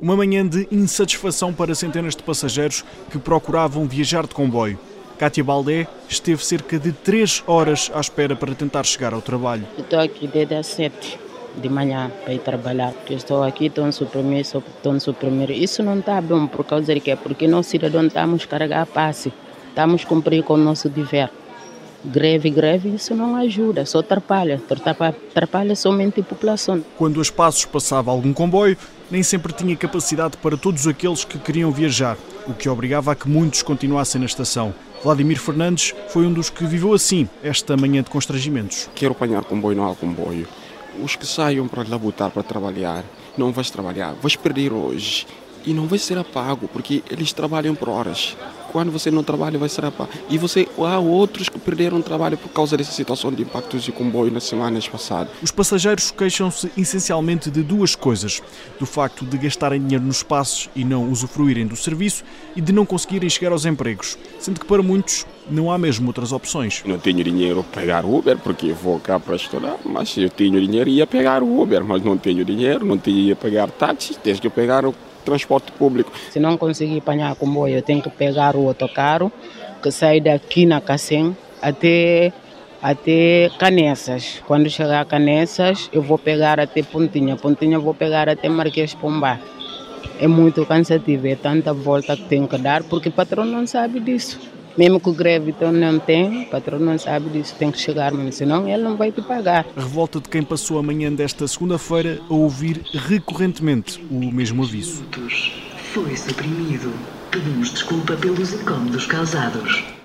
Uma manhã de insatisfação para centenas de passageiros que procuravam viajar de comboio. Kátia Baldé esteve cerca de 3 horas à espera para tentar chegar ao trabalho. Estou aqui desde as 7 de manhã para ir trabalhar. Porque estou aqui, estou no suprimir, estou no suprimir. Isso não está bom por causa de quê? Porque nós cidadãos estamos a carregar passe, estamos a cumprir com o nosso dever. Greve, greve, isso não ajuda, só atrapalha. Atrapalha somente a população. Quando as passos passava algum comboio, nem sempre tinha capacidade para todos aqueles que queriam viajar, o que obrigava a que muitos continuassem na estação. Vladimir Fernandes foi um dos que viveu assim esta manhã de constrangimentos. Quero apanhar comboio, não há comboio. Os que saiam para labutar para trabalhar, não vais trabalhar, vais perder hoje e não vai ser pago porque eles trabalham por horas. Quando você não trabalha, vai ser pago. E você há outros que perderam trabalho por causa dessa situação de impactos de comboio nas semanas passadas. Os passageiros queixam-se essencialmente de duas coisas: do facto de gastarem dinheiro nos passos e não usufruírem do serviço e de não conseguirem chegar aos empregos, sendo que para muitos não há mesmo outras opções. Não tenho dinheiro para pegar Uber porque vou cá para estudar, mas se eu tenho dinheiro ia pegar o Uber, mas não tenho dinheiro, não tinha pegar táxi, tens que pegar o transporte público. Se não conseguir apanhar comboio, eu tenho que pegar o autocarro que sai daqui na Cacém até até Canessas. Quando chegar a Canessas, eu vou pegar até Pontinha. Pontinha vou pegar até Marquês Pombá. É muito cansativo, é tanta volta que tenho que dar, porque o patrão não sabe disso. Mesmo que o greve então não tem, o patrão não sabe disso, tem que chegar, mas senão ele não vai te pagar. A revolta de quem passou a manhã desta segunda-feira a ouvir recorrentemente o mesmo aviso. Foi suprimido. Pedimos desculpa pelos incômodos causados.